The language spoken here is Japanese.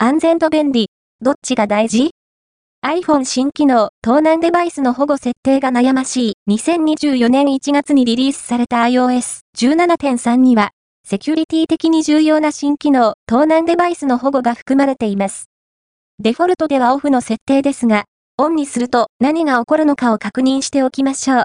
安全と便利、どっちが大事 ?iPhone 新機能、盗難デバイスの保護設定が悩ましい2024年1月にリリースされた iOS 17.3には、セキュリティ的に重要な新機能、盗難デバイスの保護が含まれています。デフォルトではオフの設定ですが、オンにすると何が起こるのかを確認しておきましょう。